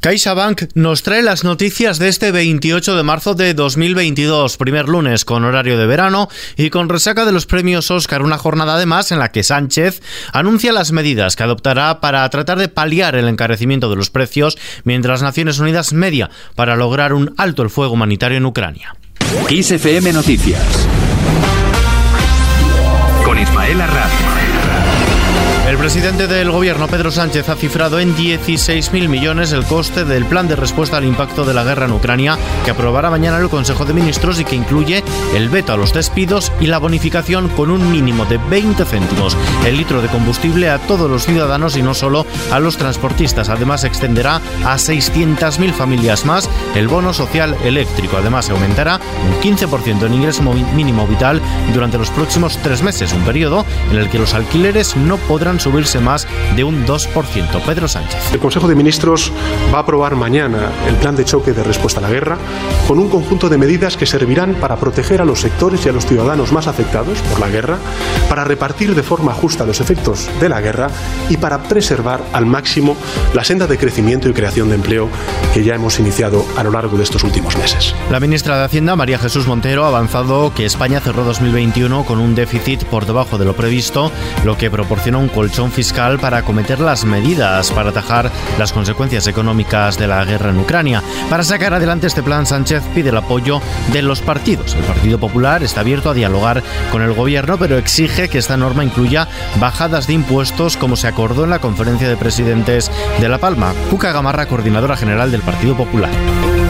CaixaBank nos trae las noticias de este 28 de marzo de 2022, primer lunes con horario de verano y con resaca de los premios Oscar, una jornada además en la que Sánchez anuncia las medidas que adoptará para tratar de paliar el encarecimiento de los precios, mientras Naciones Unidas media para lograr un alto el fuego humanitario en Ucrania. XFM Noticias con Ismael Arranz. El presidente del gobierno, Pedro Sánchez, ha cifrado en 16.000 millones el coste del plan de respuesta al impacto de la guerra en Ucrania, que aprobará mañana el Consejo de Ministros y que incluye el veto a los despidos y la bonificación con un mínimo de 20 céntimos el litro de combustible a todos los ciudadanos y no solo a los transportistas. Además, extenderá a 600.000 familias más el bono social eléctrico. Además, se aumentará un 15% en ingreso mínimo vital durante los próximos tres meses, un periodo en el que los alquileres no podrán subirse más de un 2%. Pedro Sánchez. El Consejo de Ministros va a aprobar mañana el plan de choque de respuesta a la guerra con un conjunto de medidas que servirán para proteger a los sectores y a los ciudadanos más afectados por la guerra, para repartir de forma justa los efectos de la guerra y para preservar al máximo la senda de crecimiento y creación de empleo que ya hemos iniciado a lo largo de estos últimos meses. La ministra de Hacienda, María Jesús Montero, ha avanzado que España cerró 2021 con un déficit por debajo de lo previsto, lo que proporciona un colchón fiscal para acometer las medidas para atajar las consecuencias económicas de la guerra en Ucrania. Para sacar adelante este plan, Sánchez pide el apoyo de los partidos. El Partido Popular está abierto a dialogar con el gobierno, pero exige que esta norma incluya bajadas de impuestos como se acordó en la conferencia de presidentes de La Palma. Cuca Gamarra, coordinadora general del Partido Popular.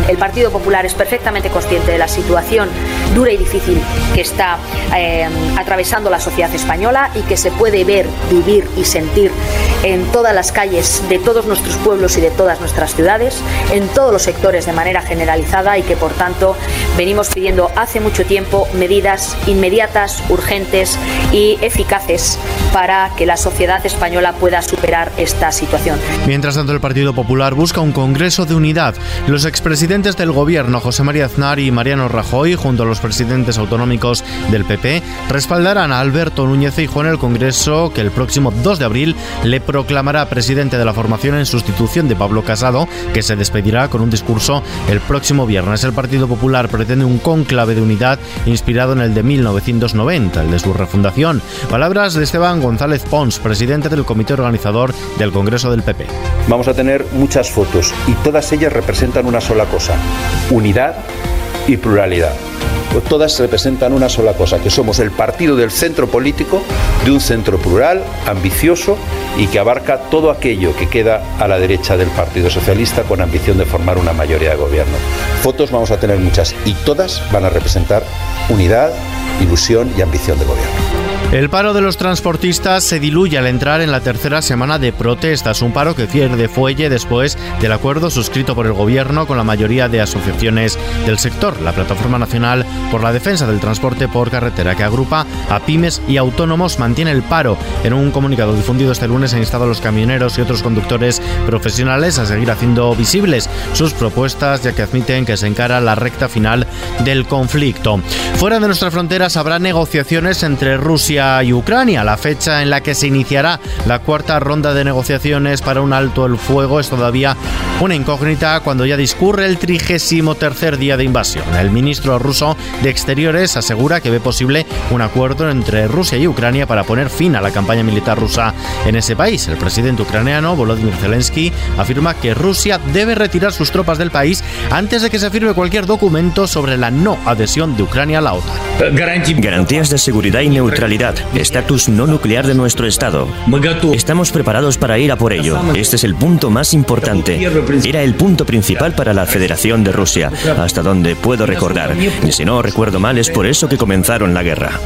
El Partido Popular es perfectamente consciente de la situación dura y difícil que está eh, atravesando la sociedad española y que se puede ver, vivir y sentir en todas las calles de todos nuestros pueblos y de todas nuestras ciudades, en todos los sectores de manera generalizada y que por tanto venimos pidiendo hace mucho tiempo medidas inmediatas, urgentes y eficaces para que la sociedad española pueda superar esta situación. Mientras tanto, el Partido Popular busca un Congreso de unidad. Los expresidentes del Gobierno, José María Aznar y Mariano Rajoy, junto a los presidentes autonómicos del PP, respaldarán a Alberto Núñez Feijóo en el Congreso que el próximo 2 de abril le proclamará presidente de la formación en sustitución de Pablo Casado, que se despedirá con un discurso el próximo viernes. El Partido Popular pretende un cónclave de unidad inspirado en el de 1990, el de su refundación. Palabras de Esteban González Pons, presidente del comité organizador del Congreso del PP. Vamos a tener muchas fotos y todas ellas representan una sola cosa, unidad y pluralidad. Pues todas representan una sola cosa, que somos el partido del centro político, de un centro plural, ambicioso y que abarca todo aquello que queda a la derecha del Partido Socialista con ambición de formar una mayoría de gobierno. Fotos vamos a tener muchas y todas van a representar unidad, ilusión y ambición de gobierno. El paro de los transportistas se diluye al entrar en la tercera semana de protestas, un paro que pierde fuelle después del acuerdo suscrito por el gobierno con la mayoría de asociaciones del sector, la Plataforma Nacional por la Defensa del Transporte por Carretera, que agrupa a pymes y autónomos, mantiene el paro. En un comunicado difundido este lunes ha instado a los camioneros y otros conductores profesionales a seguir haciendo visibles sus propuestas, ya que admiten que se encara la recta final del conflicto. Fuera de nuestras fronteras habrá negociaciones entre Rusia y Ucrania. La fecha en la que se iniciará la cuarta ronda de negociaciones para un alto el fuego es todavía una incógnita cuando ya discurre el trigésimo tercer día de invasión. El ministro ruso de Exteriores asegura que ve posible un acuerdo entre Rusia y Ucrania para poner fin a la campaña militar rusa en ese país. El presidente ucraniano Volodymyr Zelensky afirma que Rusia debe retirar sus tropas del país antes de que se firme cualquier documento sobre la no adhesión de Ucrania a la OTAN. Garantías de seguridad y neutralidad estatus no nuclear de nuestro Estado. Estamos preparados para ir a por ello. Este es el punto más importante. Era el punto principal para la Federación de Rusia, hasta donde puedo recordar. Y si no recuerdo mal, es por eso que comenzaron la guerra.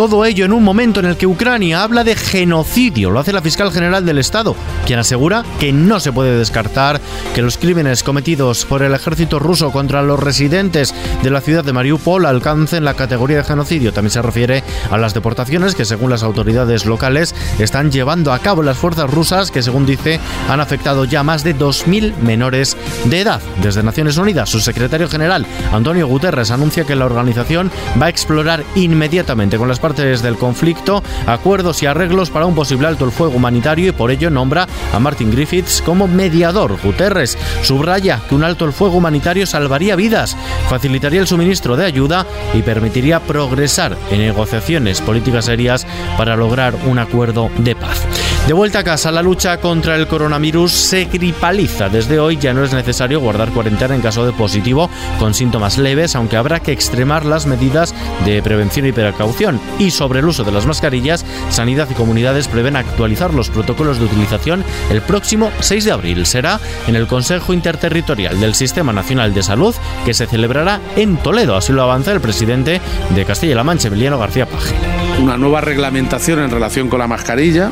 Todo ello en un momento en el que Ucrania habla de genocidio, lo hace la fiscal general del Estado, quien asegura que no se puede descartar que los crímenes cometidos por el ejército ruso contra los residentes de la ciudad de Mariupol alcancen la categoría de genocidio. También se refiere a las deportaciones que según las autoridades locales están llevando a cabo las fuerzas rusas que según dice han afectado ya más de 2.000 menores de edad. Desde Naciones Unidas, su secretario general Antonio Guterres anuncia que la organización va a explorar inmediatamente con las partes del conflicto acuerdos y arreglos para un posible alto el fuego humanitario y por ello nombra a Martin Griffiths como mediador. Guterres subraya que un alto el fuego humanitario salvaría vidas, facilitaría el suministro de ayuda y permitiría progresar en negociaciones políticas serias para lograr un acuerdo de paz. De vuelta a casa, la lucha contra el coronavirus se gripaliza. Desde hoy ya no es necesario guardar cuarentena en caso de positivo con síntomas leves, aunque habrá que extremar las medidas de prevención y precaución. Y sobre el uso de las mascarillas, Sanidad y comunidades prevén actualizar los protocolos de utilización el próximo 6 de abril. Será en el Consejo Interterritorial del Sistema Nacional de Salud que se celebrará en Toledo. Así lo avanza el presidente de Castilla-La Mancha, Emiliano García Paje. Una nueva reglamentación en relación con la mascarilla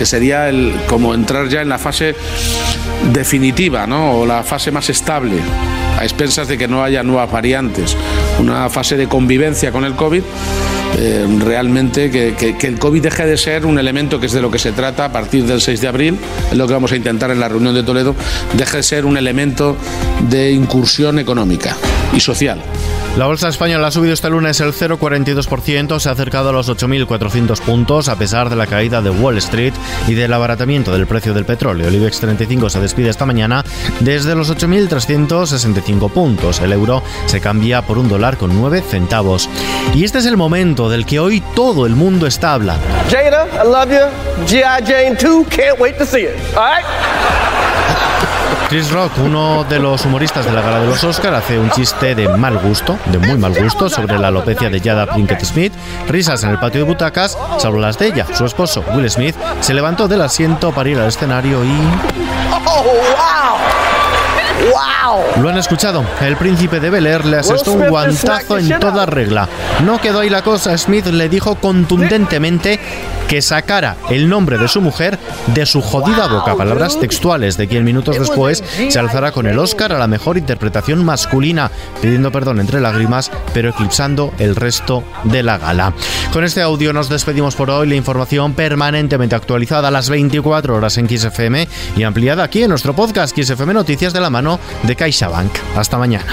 que sería el, como entrar ya en la fase definitiva, ¿no? O la fase más estable, a expensas de que no haya nuevas variantes. Una fase de convivencia con el COVID eh, realmente que, que, el COVID deje de ser un elemento que es de lo que se trata a partir del 6 de abril, es lo que vamos a intentar en la reunión de Toledo, deje de ser un elemento de incursión económica y social. La bolsa española ha subido este lunes el 0,42%, se ha acercado a los 8.400 puntos a pesar de la caída de Wall Street y del abaratamiento del precio del petróleo. El IBEX 35 se despide esta mañana desde los 8.365 puntos. El euro se cambia por un dólar con 9 centavos. Y este es el momento del que hoy todo el mundo está hablando. Jada, I love you. G.I. Jane 2, can't wait to see it. Chris Rock, uno de los humoristas de la gala de los Oscar, hace un chiste de mal gusto, de muy mal gusto, sobre la alopecia de Jada Pinkett Smith. Risas en el patio de butacas, salvo las de ella. Su esposo, Will Smith, se levantó del asiento para ir al escenario y... Oh, wow. Lo han escuchado. El príncipe de Bel Air le asestó un guantazo en toda regla. No quedó ahí la cosa. Smith le dijo contundentemente que sacara el nombre de su mujer de su jodida boca. Palabras textuales de quien minutos después se alzará con el Oscar a la mejor interpretación masculina, pidiendo perdón entre lágrimas, pero eclipsando el resto de la gala. Con este audio nos despedimos por hoy. La información permanentemente actualizada a las 24 horas en XFM y ampliada aquí en nuestro podcast XFM Noticias de la mano de CaixaBank. Hasta mañana.